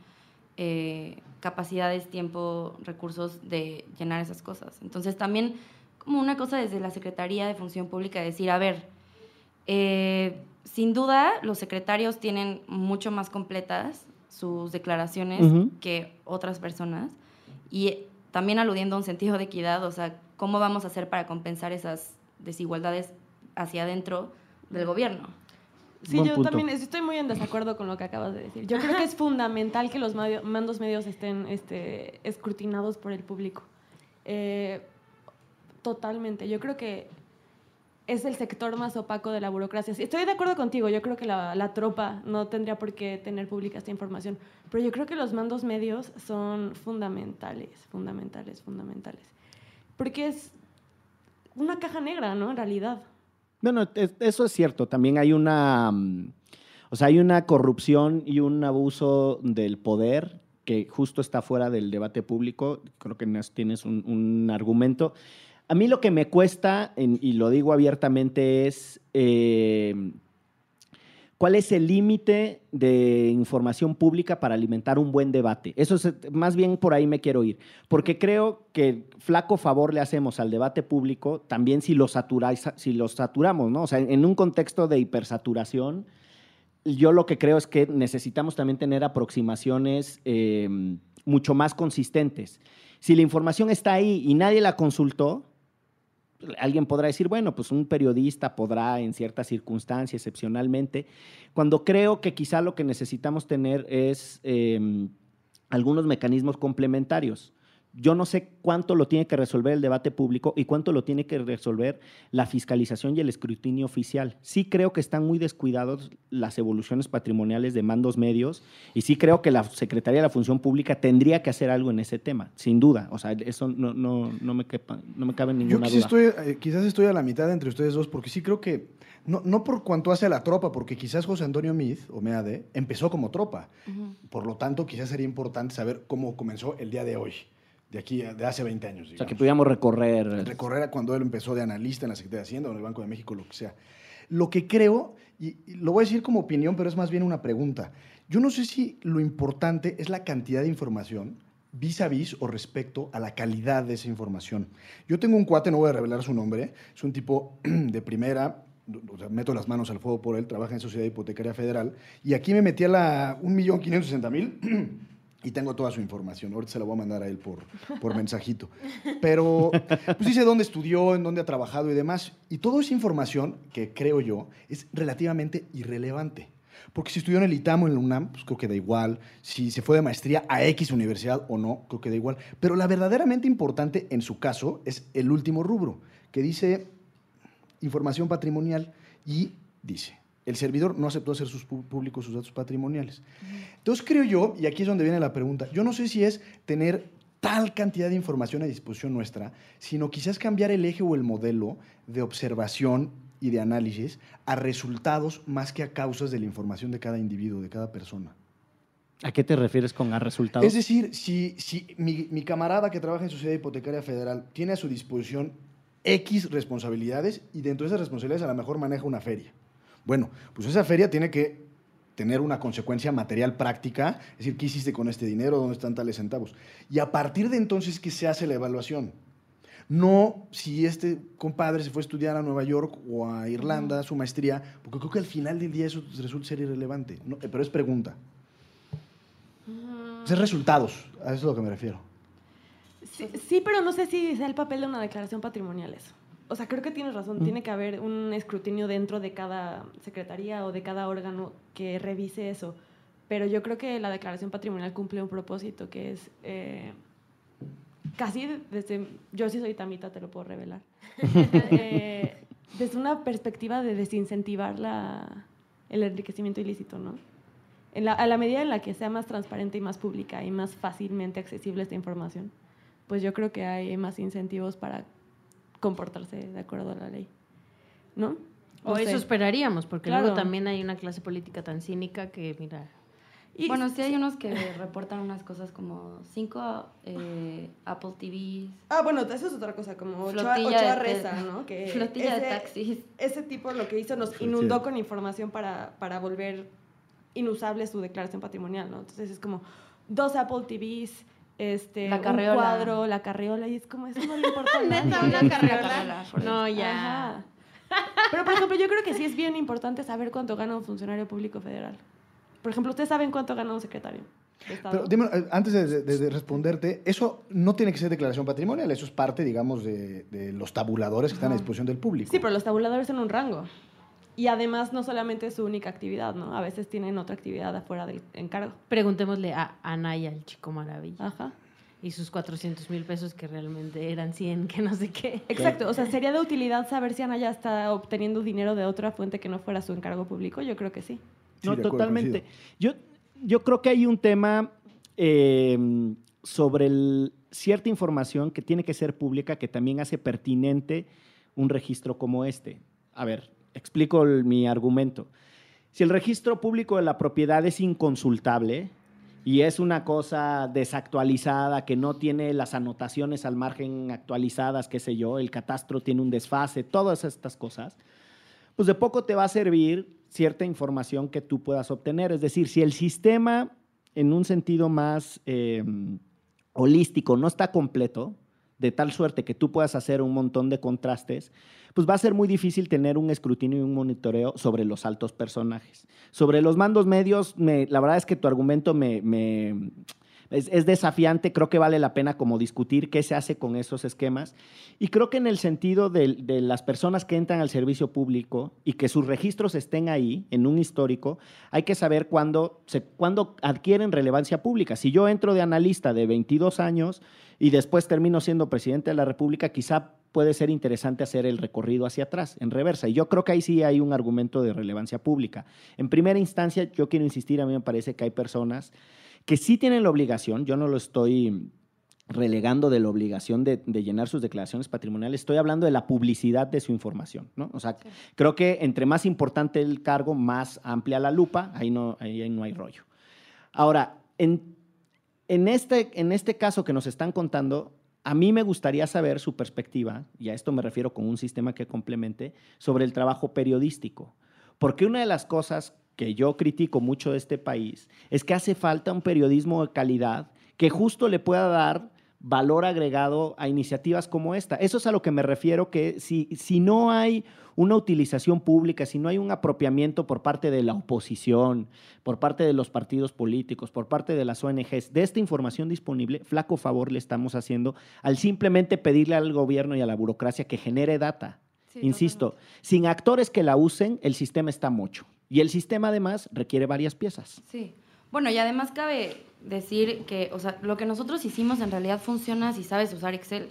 eh, capacidades, tiempo, recursos de llenar esas cosas. Entonces también como una cosa desde la Secretaría de Función Pública decir, a ver, eh, sin duda, los secretarios tienen mucho más completas sus declaraciones que otras personas. Y también aludiendo a un sentido de equidad, o sea, ¿cómo vamos a hacer para compensar esas desigualdades hacia adentro del gobierno? Sí, Buen yo punto. también estoy muy en desacuerdo con lo que acabas de decir. Yo creo que es fundamental que los mandos medios estén este, escrutinados por el público. Eh, totalmente. Yo creo que es el sector más opaco de la burocracia. Estoy de acuerdo contigo, yo creo que la, la tropa no tendría por qué tener pública esta información, pero yo creo que los mandos medios son fundamentales, fundamentales, fundamentales. Porque es una caja negra, ¿no? En realidad. Bueno, es- eso es cierto. También hay una, mm, o sea, hay una corrupción y un abuso del poder que justo está fuera del debate público. Creo que tienes un, un argumento. A mí lo que me cuesta, y lo digo abiertamente, es eh, cuál es el límite de información pública para alimentar un buen debate. Eso es, más bien por ahí me quiero ir, porque creo que flaco favor le hacemos al debate público también si lo, si lo saturamos, ¿no? O sea, en un contexto de hipersaturación, yo lo que creo es que necesitamos también tener aproximaciones eh, mucho más consistentes. Si la información está ahí y nadie la consultó, alguien podrá decir, bueno, pues un periodista podrá en ciertas circunstancias, excepcionalmente, cuando creo que quizá lo que necesitamos tener es eh, algunos mecanismos complementarios. Yo no sé cuánto lo tiene que resolver el debate público y cuánto lo tiene que resolver la fiscalización y el escrutinio oficial. Sí creo que están muy descuidados las evoluciones patrimoniales de mandos medios y sí creo que la Secretaría de la Función Pública tendría que hacer algo en ese tema, sin duda. O sea, eso no, no, no, me, quepa- no me cabe Yo ninguna quizás duda. estoy, eh, quizás estoy a la mitad entre ustedes dos, porque sí creo que, no, no por cuanto hace a la tropa, porque quizás José Antonio Meade, o Meade, empezó como tropa. Por lo tanto, quizás sería importante saber cómo comenzó el día de hoy, de aquí, a- de hace 20 años. O sea, digamos. que pudiéramos recorrer. recorrer a cuando él empezó de analista en la Secretaría de Hacienda o en el Banco de México, lo que sea. Lo que creo, y, y lo voy a decir como opinión, pero es más bien una pregunta. Yo no sé si lo importante es la cantidad de información vis a vis o respecto a la calidad de esa información. Yo tengo un cuate, no voy a revelar su nombre, es un tipo de primera, o sea, meto las manos al fuego por él, trabaja en Sociedad Hipotecaria Federal, y aquí me metí a la 1.560.000 y tengo toda su información. Ahorita se la voy a mandar a él por, por mensajito. Pero pues dice dónde estudió, en dónde ha trabajado y demás. Y toda esa información, que creo yo, es relativamente irrelevante. Porque si estudió en el ITAM o en la UNAM, pues creo que da igual. Si se fue de maestría a X universidad o no, creo que da igual. Pero la verdaderamente importante en su caso es el último rubro, que dice información patrimonial y dice, el servidor no aceptó hacer sus públicos sus datos patrimoniales. Entonces creo yo, y aquí es donde viene la pregunta, yo no sé si es tener tal cantidad de información a disposición nuestra, sino quizás cambiar el eje o el modelo de observación y de análisis a resultados más que a causas de la información de cada individuo, de cada persona. ¿A qué te refieres con a resultados? Es decir, si, si mi, mi camarada que trabaja en Sociedad Hipotecaria Federal tiene a su disposición X responsabilidades y dentro de esas responsabilidades a lo mejor maneja una feria. Bueno, pues esa feria tiene que tener una consecuencia material práctica, es decir, ¿qué hiciste con este dinero? ¿Dónde están tales centavos? Y a partir de entonces, ¿qué se hace la evaluación? No si este compadre se fue a estudiar a Nueva York o a Irlanda, su maestría, porque creo que al final del día eso resulta ser irrelevante. No, eh, pero es pregunta. Es resultados, a eso es a lo que me refiero. Sí, sí, pero no sé si sea el papel de una declaración patrimonial eso. O sea, creo que tienes razón. Mm. Tiene que haber un escrutinio dentro de cada secretaría o de cada órgano que revise eso. Pero yo creo que la declaración patrimonial cumple un propósito que es eh, casi desde. Yo sí soy tamita, te lo puedo revelar. Eh, desde una perspectiva de desincentivar la, el enriquecimiento ilícito, ¿no? En la- a la medida en la que sea más transparente y más pública y más fácilmente accesible esta información, pues yo creo que hay más incentivos para comportarse de acuerdo a la ley. ¿No? O eso esperaríamos, porque Claro. luego también hay una clase política tan cínica que, mira, Y- bueno, sí hay unos que reportan unas cosas como cinco eh, Apple TVs, Ah, bueno, eso es otra cosa, como Ochoa, Flotilla Ochoa de- Reza, ¿no? Que flotilla de taxis. Ese tipo lo que hizo nos inundó con información para, para volver inusable su declaración patrimonial, ¿no? Entonces es como dos Apple TVs, este, La un carriola. cuadro, la carriola, y es como, eso no le importa a nadie. Neta, una La carriola. carriola, por No, ya. Ajá. Pero, por ejemplo, yo creo que sí es bien importante saber cuánto gana un funcionario público federal. Por ejemplo, ¿ustedes saben cuánto gana un secretario de Estado? Pero dime, eh, antes de, de- de responderte, eso no tiene que ser declaración patrimonial, eso es parte, digamos, de, de los tabuladores que están a disposición del público. Sí, pero los tabuladores son un rango. Y además no solamente es su única actividad, ¿no? A veces tienen otra actividad afuera del encargo. preguntémosle a Anaya, el chico maravilla. Ajá. y sus 400 mil pesos que realmente eran 100, que no sé qué. Exacto, o sea, ¿sería de utilidad saber si Ana ya está obteniendo dinero de otra fuente que no fuera su encargo público? Yo creo que sí. Sí, No, acuerdo, totalmente. Yo, yo creo que hay un tema eh, sobre el- cierta información que tiene que ser pública que también hace pertinente un registro como este. A ver, explico mi argumento. Si el registro público de la propiedad es inconsultable y es una cosa desactualizada, que no tiene las anotaciones al margen actualizadas, qué sé yo, el catastro tiene un desfase, todas estas cosas, pues de poco te va a servir cierta información que tú puedas obtener. Es decir, si el sistema en un sentido más eh, holístico no está completo, de tal suerte que tú puedas hacer un montón de contrastes, pues va a ser muy difícil tener un escrutinio y un monitoreo sobre los altos personajes. Sobre los mandos medios, me- la verdad es que tu argumento me, es, es desafiante, creo que vale la pena como discutir qué se hace con esos esquemas. Y creo que en el sentido de, de las personas que entran al servicio público y que sus registros estén ahí, en un histórico, hay que saber cuándo, se, cuándo adquieren relevancia pública. Si yo entro de analista de 22 años y después termino siendo presidente de la República, quizá puede ser interesante hacer el recorrido hacia atrás, en reversa. Y yo creo que ahí sí hay un argumento de relevancia pública. En primera instancia, yo quiero insistir, a mí me parece que hay personas que sí tienen la obligación, yo no lo estoy relegando de la obligación de, de llenar sus declaraciones patrimoniales, estoy hablando de la publicidad de su información, ¿no? O sea, creo que entre más importante el cargo, más amplia la lupa, ahí no, ahí no hay rollo. Ahora, en, en, este, en este caso que nos están contando, a mí me gustaría saber su perspectiva, y a esto me refiero con un sistema que complemente, sobre el trabajo periodístico. Porque una de las cosas que yo critico mucho de este país es que hace falta un periodismo de calidad que justo le pueda dar valor agregado a iniciativas como esta. Eso es a lo que me refiero, que si, si no hay una utilización pública, si no hay un apropiamiento por parte de la oposición, por parte de los partidos políticos, por parte de las ONGs, de esta información disponible, flaco favor le estamos haciendo al simplemente pedirle al gobierno y a la burocracia que genere data. Sí, Insisto, sin actores que la usen, el sistema está mucho. Y el sistema además requiere varias piezas. Sí. Bueno, y además cabe decir que, o sea, lo que nosotros hicimos en realidad funciona si sabes usar Excel.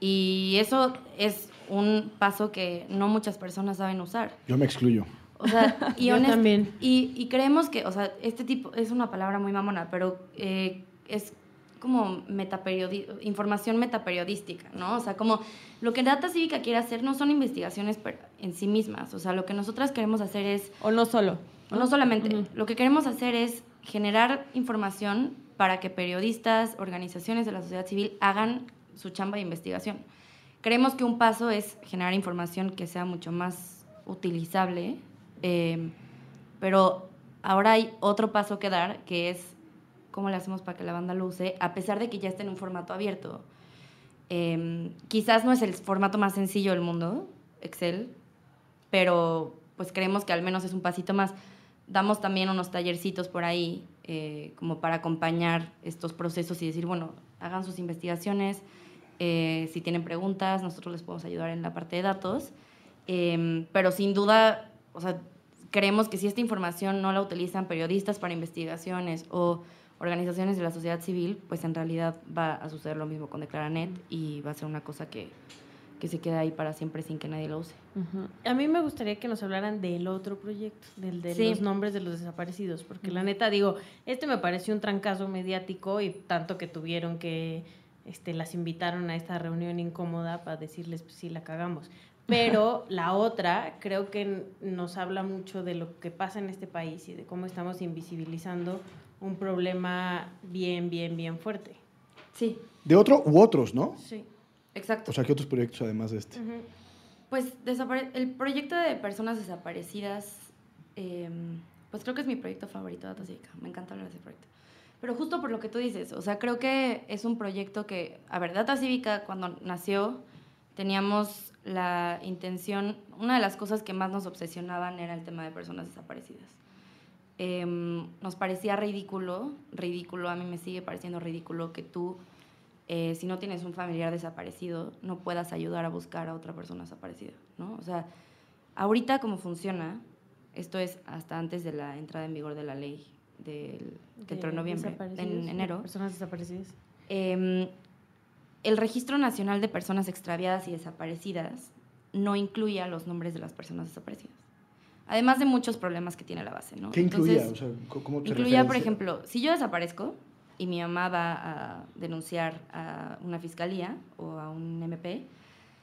Y eso es un paso que no muchas personas saben usar. Yo me excluyo. O sea, y Yo también. Y, y creemos que, o sea, este tipo es una palabra muy mamona, pero eh, es como metaperiodi información metaperiodística, ¿no? O sea, como lo que Data Cívica quiere hacer no son investigaciones en sí mismas. O sea, lo que nosotras queremos hacer es O no solo. o no solamente, Ujú. lo que queremos hacer es generar información para que periodistas, organizaciones de la sociedad civil hagan su chamba de investigación. Creemos que un paso es generar información que sea mucho más utilizable, eh, pero ahora hay otro paso que dar, que es cómo le hacemos para que la banda lo use, a pesar de que ya esté en un formato abierto. Eh, quizás no es el formato más sencillo del mundo, Excel, pero pues creemos que al menos es un pasito más. Damos también unos tallercitos por ahí eh, como para acompañar estos procesos y decir, bueno, hagan sus investigaciones, eh, si tienen preguntas, nosotros les podemos ayudar en la parte de datos, Eh, pero sin duda, o sea, creemos que si esta información no la utilizan periodistas para investigaciones o organizaciones de la sociedad civil, pues en realidad va a suceder lo mismo con Declaranet y va a ser una cosa que, que se queda ahí para siempre sin que nadie lo use. A mí me gustaría que nos hablaran del otro proyecto, del de Sí. los nombres de los desaparecidos, porque la neta digo, este me pareció un trancazo mediático y tanto que tuvieron que este, las invitaron a esta reunión incómoda para decirles pues, sí la cagamos. Pero la otra creo que nos habla mucho de lo que pasa en este país y de cómo estamos invisibilizando un problema bien, bien, bien fuerte. Sí, De otro u otros, ¿no? Sí. Exacto. O sea, ¿qué otros proyectos además de este? Pues desapare- el proyecto de personas desaparecidas, eh, pues creo que es mi proyecto favorito de Data Cívica. Me encanta hablar de ese proyecto. Pero justo por lo que tú dices, o sea, creo que es un proyecto que, a ver, Data Cívica cuando nació teníamos la intención, una de las cosas que más nos obsesionaban era el tema de personas desaparecidas. Em, nos parecía ridículo, ridículo, a mí me sigue pareciendo ridículo que tú eh, si no tienes un familiar desaparecido, no puedas ayudar a buscar a otra persona desaparecida, ¿no? O sea, ahorita como funciona, esto es hasta antes de la entrada en vigor de la ley del, que entró en De noviembre, en enero, Personas desaparecidas. em, el Registro Nacional de Personas Extraviadas y Desaparecidas no incluye a los nombres de las personas desaparecidas. Además de muchos problemas que tiene la base, ¿no? ¿Qué incluía? Entonces, o sea, ¿cómo- ¿cómo se Incluía, por referencia? ejemplo, si yo desaparezco y mi mamá va a denunciar a una fiscalía o a un MP,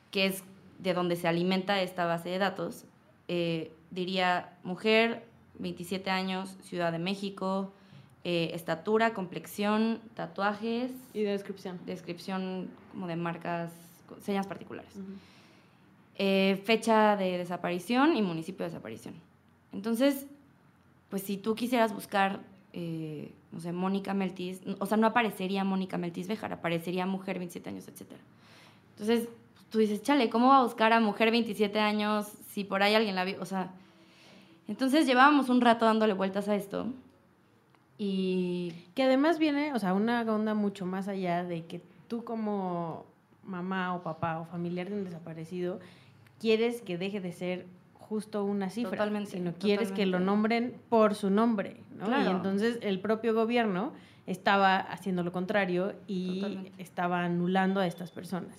que es de donde se alimenta esta base de datos, eh, diría mujer, 27 años, Ciudad de México, eh, estatura, complexión, tatuajes, Y de descripción. descripción como de marcas, señas particulares. Eh, fecha de desaparición y municipio de desaparición. Entonces, pues si tú quisieras buscar, eh, no sé, Mónica Meltis, o sea, no aparecería Mónica Meltis Bejar, aparecería mujer 27 años, etc. Entonces, tú dices, chale, ¿cómo va a buscar a mujer 27 años si por ahí alguien la vio? O sea, entonces llevábamos un rato dándole vueltas a esto y Que además viene, o sea, una onda mucho más allá de que tú como mamá o papá o familiar de un desaparecido quieres que deje de ser justo una cifra, Totalmente, sino quieres que lo nombren por su nombre, ¿no? Y Claro. entonces el propio gobierno estaba haciendo lo contrario y Totalmente. estaba anulando a estas personas.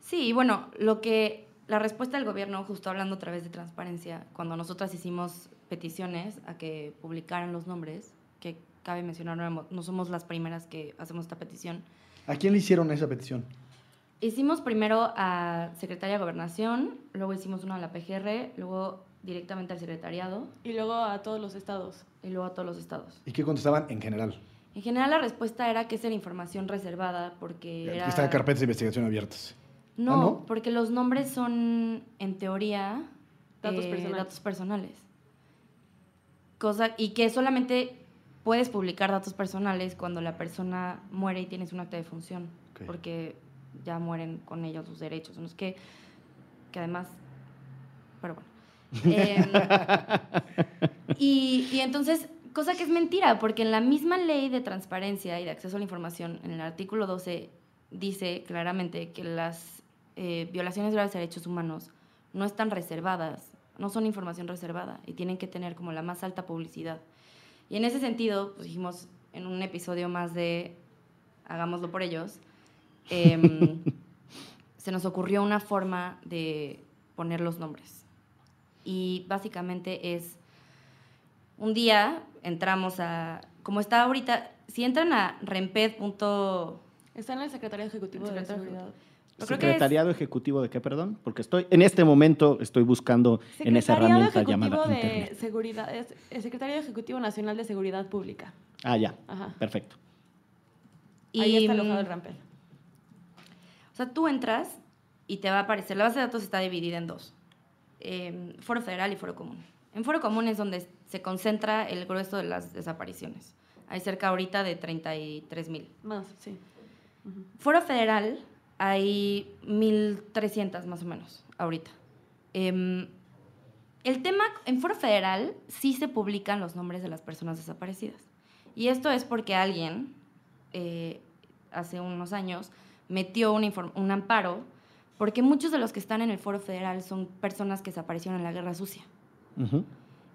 Sí, y bueno, lo que la respuesta del gobierno, justo hablando a través de transparencia, cuando nosotras hicimos peticiones a que publicaran los nombres, que cabe mencionar, no, somos las primeras que hacemos esta petición. ¿A quién le hicieron esa petición? Hicimos primero a Secretaría de Gobernación, luego hicimos uno a la PGR, luego directamente al secretariado Y luego a todos los estados. y luego a todos los estados. ¿Y qué contestaban en general? En general la respuesta era que esa era información reservada porque era... Carpetas de investigación abiertas. No, ¿Ah, no? porque los nombres son, en teoría, Datos eh, personales. datos personales. Cosa, y que solamente puedes publicar datos personales cuando la persona muere y tienes un acta de función, porque ya mueren con ellos sus derechos. No es que, que además, pero bueno. Em, y, y entonces, cosa que es mentira, porque en la misma ley de transparencia y de acceso a la información, en el artículo 12, dice claramente que las eh, violaciones graves de derechos humanos no están reservadas, no son información reservada y tienen que tener como la más alta publicidad. Y en ese sentido, pues dijimos en un episodio más de Hagámoslo por ellos, em, se nos ocurrió una forma de poner los nombres. Y básicamente es, un día entramos a, como está ahorita, si entran a remped. punto- Está en el Secretario Ejecutivo El de Secretario Seguridad. Yo creo que es- Secretariado Ejecutivo de qué, perdón? Porque estoy, en este momento estoy buscando en esa Secretariado herramienta Ejecutivo llamada de Internet. Seguridad, es el Secretario Ejecutivo Nacional de Seguridad Pública. Ah, ya. Ajá. Perfecto. Ahí está mm, alojado el Rampel. O sea, tú entras y te va a aparecer, la base de datos está dividida en dos, eh, foro federal y foro común. En foro común es donde se concentra el grueso de las desapariciones. Hay cerca ahorita de 33 mil. Más, sí. Foro federal hay 1.300 más o menos ahorita. Em, el tema, en Foro Federal sí se publican los nombres de las personas desaparecidas. Y esto es porque alguien, eh, hace unos años, metió un, amparo, porque muchos de los que están en el Foro Federal son personas que desaparecieron en la Guerra Sucia.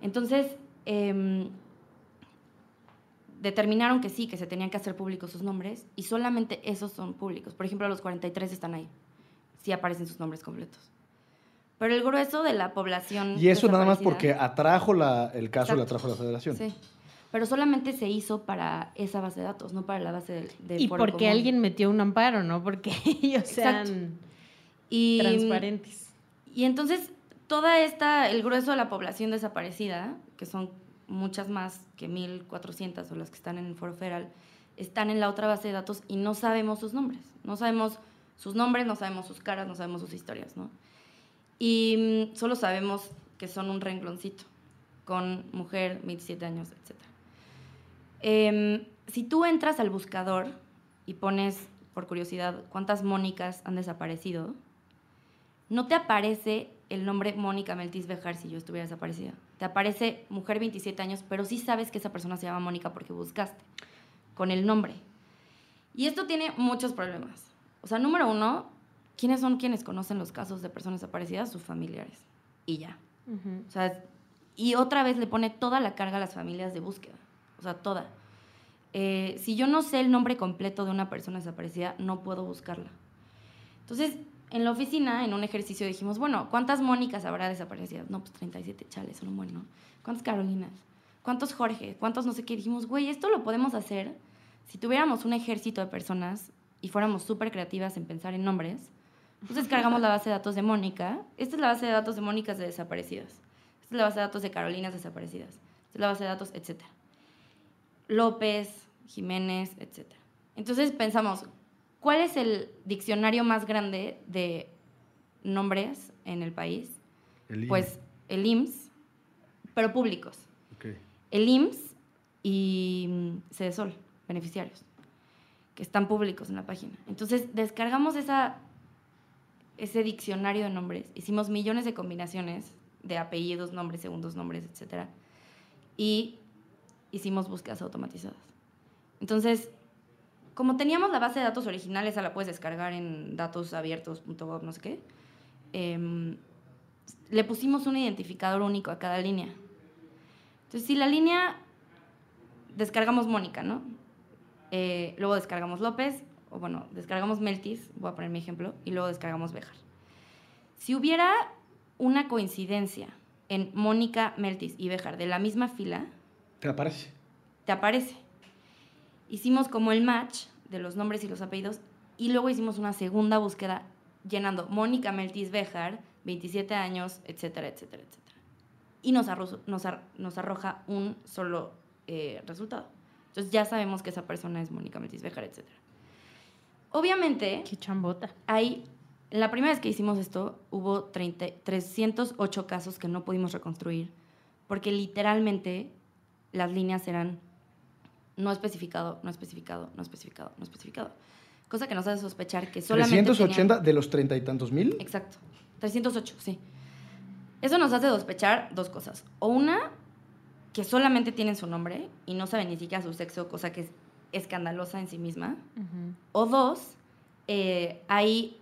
Entonces, em, determinaron que sí, que se tenían que hacer públicos sus nombres y solamente esos son públicos. Por ejemplo, los 43 están ahí. Sí aparecen sus nombres completos. Pero el grueso de la población... Y eso nada más porque atrajo la, el caso, la Exacto. trajo la federación. Sí. Pero solamente se hizo para esa base de datos, no para la base del, del Y foro porque común. alguien metió un amparo, ¿no? Porque ellos Exacto. sean Y- transparentes. Y entonces, toda esta, el grueso de la población desaparecida, que son muchas más que 1.400 o las que están en el foro federal, están en la otra base de datos y no sabemos sus nombres. No sabemos sus nombres, no sabemos sus caras, no sabemos sus historias, ¿no? Y mm, solo sabemos que son un rengloncito, con mujer, 27 años, etc. Em, si tú entras al buscador y pones, por curiosidad, cuántas Mónicas han desaparecido, no te aparece el nombre Mónica Meltis Bejar si yo estuviera desaparecida. Te aparece mujer 27 años, pero sí sabes que esa persona se llama Mónica porque buscaste con el nombre. Y esto tiene muchos problemas. O sea, número uno, ¿quiénes son quienes conocen los casos de personas desaparecidas? Sus familiares. Y ya. O sea, y otra vez le pone toda la carga a las familias de búsqueda. O sea, toda. eh, si yo no sé el nombre completo de una persona desaparecida, no puedo buscarla. Entonces, en la oficina, en un ejercicio, dijimos, bueno, ¿cuántas Mónicas habrá desaparecidas? No, pues 37 chales, son un buen, ¿no? ¿Cuántas Carolinas? ¿Cuántos Jorge? ¿Cuántos no sé qué? Dijimos, güey, esto lo podemos hacer si tuviéramos un ejército de personas y fuéramos súper creativas en pensar en nombres. Pues descargamos la base de datos de Mónica. Esta es la base de datos de Mónicas de desaparecidas. Esta es la base de datos de Carolinas desaparecidas. Esta es la base de datos, etc. López, Jiménez, etc. Entonces pensamos, ¿cuál es el diccionario más grande de nombres en el país? El Pues el IMSS, pero públicos. El IMSS y mm, Cedesol, beneficiarios, que están públicos en la página. Entonces descargamos esa, ese diccionario de nombres, hicimos millones de combinaciones de apellidos, nombres, segundos nombres, etc. Y hicimos búsquedas automatizadas. Entonces, como teníamos la base de datos original, esa la puedes descargar en datosabiertos.gov, no sé qué, em, le pusimos un identificador único a cada línea. Entonces, si la línea, descargamos Mónica, ¿no? Eh, luego descargamos López, o bueno, descargamos Meltis, voy a poner mi ejemplo, y luego descargamos Bejar. Si hubiera una coincidencia en Mónica, Meltis y Bejar de la misma fila, ¿Te aparece? te aparece. Hicimos como el match de los nombres y los apellidos y luego hicimos una segunda búsqueda llenando Mónica Meltis Bejar, 27 años, etcétera, etcétera, etcétera. Y nos, arroja, nos, ar- nos arroja un solo eh, resultado. Entonces ya sabemos que esa persona es Mónica Meltis Bejar, etcétera. Obviamente, Qué chambota. hay, la primera vez que hicimos esto, hubo 30 308 casos que no pudimos reconstruir, porque literalmente las líneas eran no especificado, no especificado, no especificado, no especificado. Cosa que nos hace sospechar que solamente. 380 tenían- de los treinta y tantos mil. Exacto. 308, sí. Eso nos hace sospechar dos cosas. O una, que solamente tienen su nombre y no saben ni siquiera su sexo, cosa que es escandalosa en sí misma. O dos, eh, hay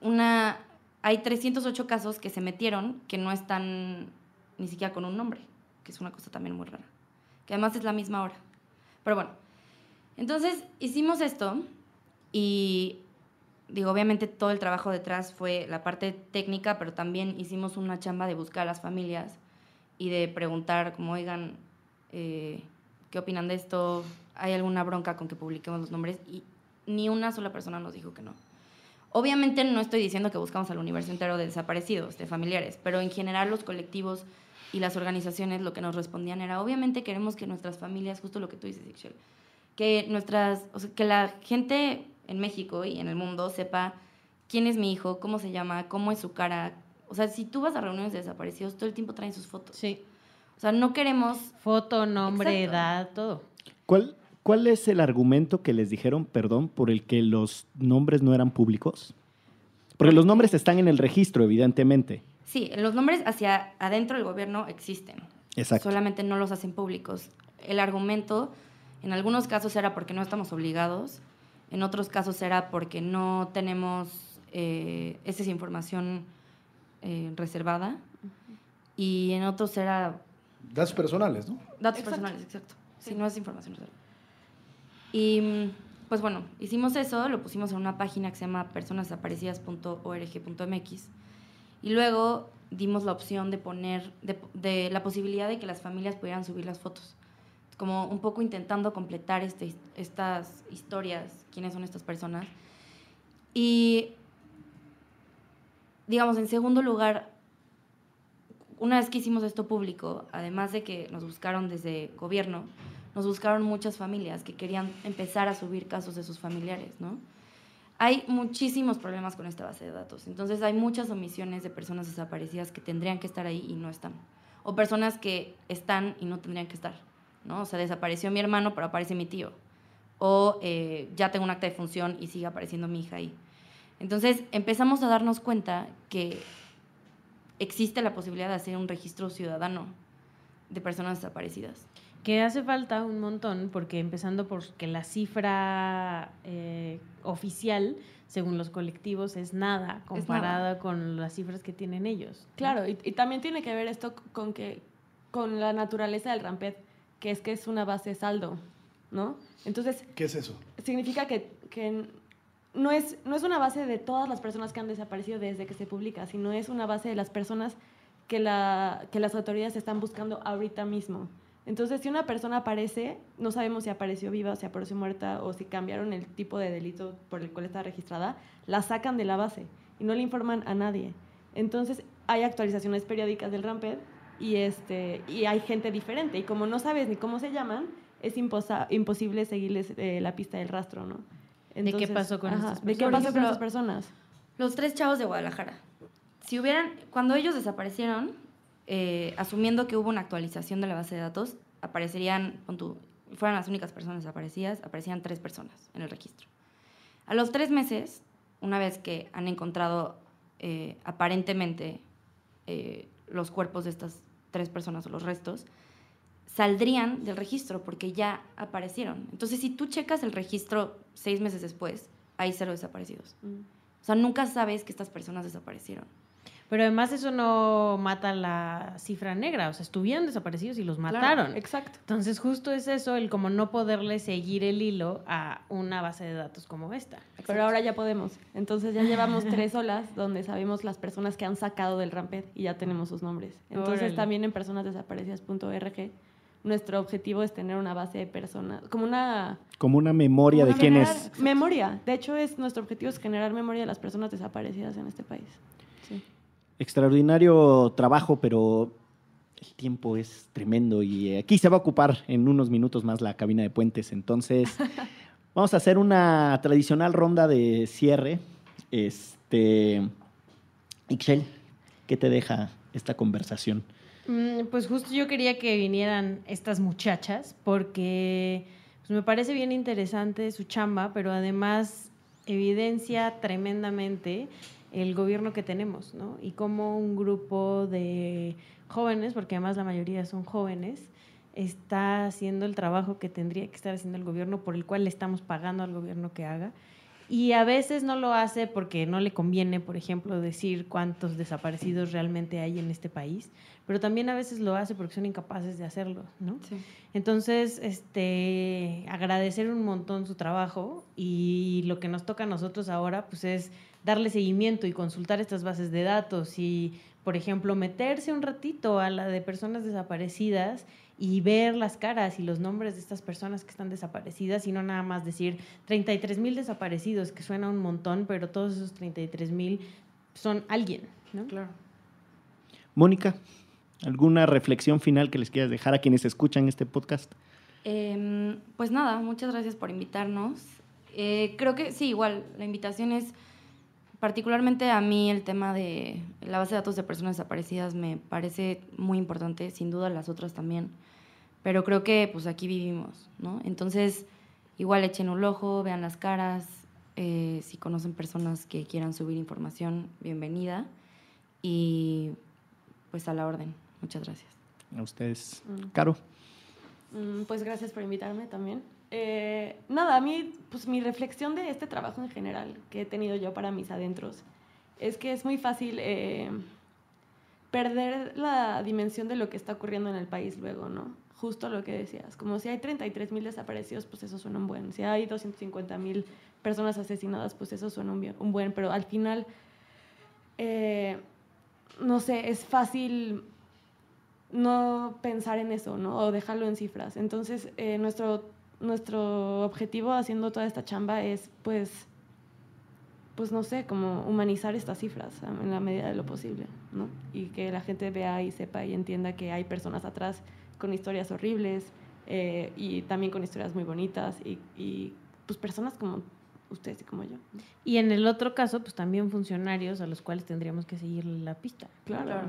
una. Hay 308 casos que se metieron que no están ni siquiera con un nombre, que es una cosa también muy rara. Que además es la misma hora. Pero bueno, entonces hicimos esto y digo, obviamente todo el trabajo detrás fue la parte técnica, pero también hicimos una chamba de buscar a las familias y de preguntar, como, oigan, eh, ¿qué opinan de esto? ¿Hay alguna bronca con que publiquemos los nombres? Y ni una sola persona nos dijo que no. Obviamente no estoy diciendo que buscamos al universo entero de desaparecidos, de familiares, pero en general los colectivos y las organizaciones lo que nos respondían era, obviamente queremos que nuestras familias, justo lo que tú dices, Ixchel, que nuestras, o sea, que la gente en México y en el mundo sepa quién es mi hijo, cómo se llama, cómo es su cara. O sea, si tú vas a reuniones de desaparecidos, todo el tiempo traen sus fotos. Sí. O sea, no queremos Foto, nombre, Exacto. edad, todo. ¿Cuál, ¿Cuál es el argumento que les dijeron, perdón, por el que los nombres no eran públicos? Porque los nombres están en el registro, evidentemente. Sí, los nombres hacia adentro del gobierno existen. Exacto. Solamente no los hacen públicos. El argumento, en algunos casos era porque no estamos obligados, en otros casos era porque no tenemos, eh, esa es información eh, reservada, y en otros era Datos personales, ¿no? Datos Exacto. personales, exacto. Sí, no es información real. Y pues bueno, hicimos eso, lo pusimos en una página que se llama personasdesaparecidas.org.mx y luego dimos la opción de poner, de, la posibilidad de que las familias pudieran subir las fotos. Como un poco intentando completar este, estas historias, quiénes son estas personas. Y, digamos, en segundo lugar, una vez que hicimos esto público, además de que nos buscaron desde gobierno, nos buscaron muchas familias que querían empezar a subir casos de sus familiares, ¿no? Hay muchísimos problemas con esta base de datos. Entonces hay muchas omisiones de personas desaparecidas que tendrían que estar ahí y no están. O personas que están y no tendrían que estar, ¿no? O sea, desapareció mi hermano, pero aparece mi tío. O eh, ya tengo un acta de función y sigue apareciendo mi hija ahí. Entonces empezamos a darnos cuenta que existe la posibilidad de hacer un registro ciudadano de personas desaparecidas. Que hace falta un montón, porque empezando por que la cifra oficial, según los colectivos, es nada comparada con las cifras que tienen ellos. Claro, y, y también tiene que ver esto con que con la naturaleza del ramped. que es que es una base saldo, ¿no? Entonces, ¿Qué es eso? significa que, que no, es, no es una base de todas las personas que han desaparecido desde que se publica, sino es una base de las personas que, la, que las autoridades están buscando ahorita mismo. Entonces, si una persona aparece, no sabemos si apareció viva, si apareció muerta o si cambiaron el tipo de delito por el cual está registrada, la sacan de la base y no le informan a nadie. Entonces, hay actualizaciones periódicas del RAMPED y, este, y hay gente diferente. Y como no sabes ni cómo se llaman, es imposa- imposible seguirles eh, la pista del rastro, ¿no? ¿De qué pasó con ajá, estas ¿De qué personas? pasó con estas personas? Los tres chavos de Guadalajara. Si hubieran, cuando ellos desaparecieron, eh, asumiendo que hubo una actualización de la base de datos, aparecerían, fueran las únicas personas desaparecidas, aparecían tres personas en el registro. A los tres meses, una vez que han encontrado eh, aparentemente eh, los cuerpos de estas tres personas o los restos, saldrían del registro porque ya aparecieron. Entonces, si tú checas el registro seis meses después, hay cero desaparecidos. Mm. O sea, nunca sabes que estas personas desaparecieron. Pero además eso no mata la cifra negra, o sea, estuvieron desaparecidos y los Claro, mataron. exacto. Entonces justo es eso, el como no poderle seguir el hilo a una base de datos como esta. Pero ahora ya podemos. Entonces ya llevamos tres olas donde sabemos las personas que han sacado del Ramped y ya tenemos sus nombres. Entonces Órale. también en personasdesaparecidas.org nuestro objetivo es tener una base de personas, como una... Como una memoria de quién es. Memoria. De hecho, es nuestro objetivo es generar memoria de las personas desaparecidas en este país. Extraordinario trabajo, pero el tiempo es tremendo y aquí se va a ocupar en unos minutos más la cabina de puentes. Entonces, vamos a hacer una tradicional ronda de cierre. Este, Ixchel, ¿qué te deja esta conversación? Mm, Pues justo yo quería que vinieran estas muchachas porque pues, me parece bien interesante su chamba, pero además evidencia tremendamente el gobierno que tenemos, ¿no? Y cómo un grupo de jóvenes, porque además la mayoría son jóvenes, está haciendo el trabajo que tendría que estar haciendo el gobierno, por el cual le estamos pagando al gobierno que haga. Y a veces no lo hace porque no le conviene, por ejemplo, decir cuántos desaparecidos realmente hay en este país, pero también a veces lo hace porque son incapaces de hacerlo, ¿no? Entonces, este, agradecer un montón su trabajo y lo que nos toca a nosotros ahora, pues es darle seguimiento y consultar estas bases de datos y, por ejemplo, meterse un ratito a la de personas desaparecidas y ver las caras y los nombres de estas personas que están desaparecidas y no nada más decir 33 mil desaparecidos, que suena un montón, pero todos esos 33 mil son alguien, ¿no? Claro. Mónica, ¿alguna reflexión final que les quieras dejar a quienes escuchan este podcast? Em, pues nada, muchas gracias por invitarnos. Eh, creo que sí, igual, la invitación es, particularmente a mí el tema de la base de datos de personas desaparecidas me parece muy importante, sin duda las otras también, pero creo que pues aquí vivimos, ¿no? Entonces, igual echen un ojo, vean las caras, eh, si conocen personas que quieran subir información, bienvenida, y pues a la orden. Muchas gracias. A ustedes. Mm. Caro. Mm, Pues gracias por invitarme también. Eh, nada, a mí, pues mi reflexión de este trabajo en general que he tenido yo para mis adentros es que es muy fácil eh, perder la dimensión de lo que está ocurriendo en el país luego, ¿no? Justo lo que decías, como si hay 33 mil desaparecidos, pues eso suena un buen. Si hay 250 mil personas asesinadas, pues eso suena un, buen. Pero al final, eh, no sé, es fácil no pensar en eso, ¿no? O dejarlo en cifras. Entonces, eh, nuestro, nuestro objetivo haciendo toda esta chamba es, pues, pues no sé, como humanizar estas cifras en la medida de lo posible, ¿no? Y que la gente vea y sepa y entienda que hay personas atrás con historias horribles eh, y también con historias muy bonitas y, y, pues personas como ustedes y como yo. Y en el otro caso, pues también funcionarios a los cuales tendríamos que seguir la pista. Claro. Claro.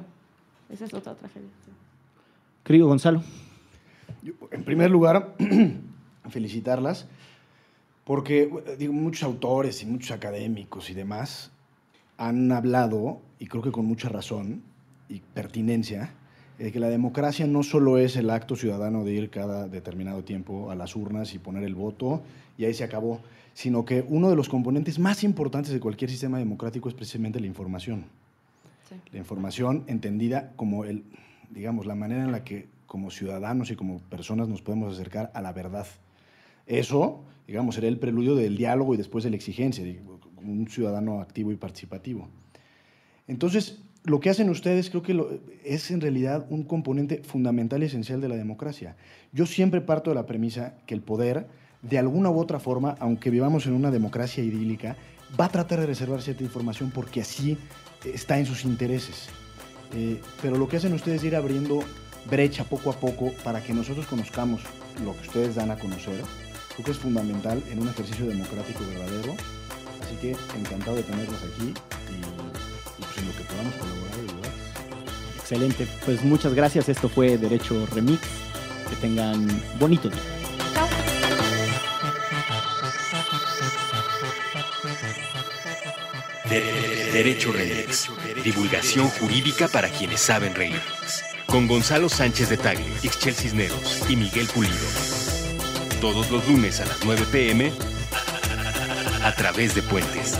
Esa es otra tragedia. sí. Querido Gonzalo. Yo, en primer lugar, felicitarlas, porque eh, digo, muchos autores y muchos académicos y demás han hablado, y creo que con mucha razón y pertinencia, de que la democracia no solo es el acto ciudadano de ir cada determinado tiempo a las urnas y poner el voto y ahí se acabó, sino que uno de los componentes más importantes de cualquier sistema democrático es precisamente la información. Sí. La información entendida como el, digamos, la manera en la que como ciudadanos y como personas nos podemos acercar a la verdad. Eso, digamos, será el preludio del diálogo y después de la exigencia, de un ciudadano activo y participativo. Entonces, lo que hacen ustedes creo que es en realidad un componente fundamental y esencial de la democracia. Yo siempre parto de la premisa que el poder, de alguna u otra forma, aunque vivamos en una democracia idílica, va a tratar de reservar cierta información porque así eh, está en sus intereses. Eh, pero lo que hacen ustedes es ir abriendo brecha poco a poco para que nosotros conozcamos lo que ustedes dan a conocer. Creo que es fundamental en un ejercicio democrático verdadero. Así que encantado de tenerlos aquí y, y pues en lo que podamos colaborar y ayudar. Excelente. Pues muchas gracias. Esto fue Derecho Remix. Que tengan bonito día. De- Derecho Remix. Divulgación jurídica para quienes saben reír. Con Gonzalo Sánchez de Tagle, Ixchel Cisneros y Miguel Pulido. Todos los lunes a las 9 pm a través de Puentes.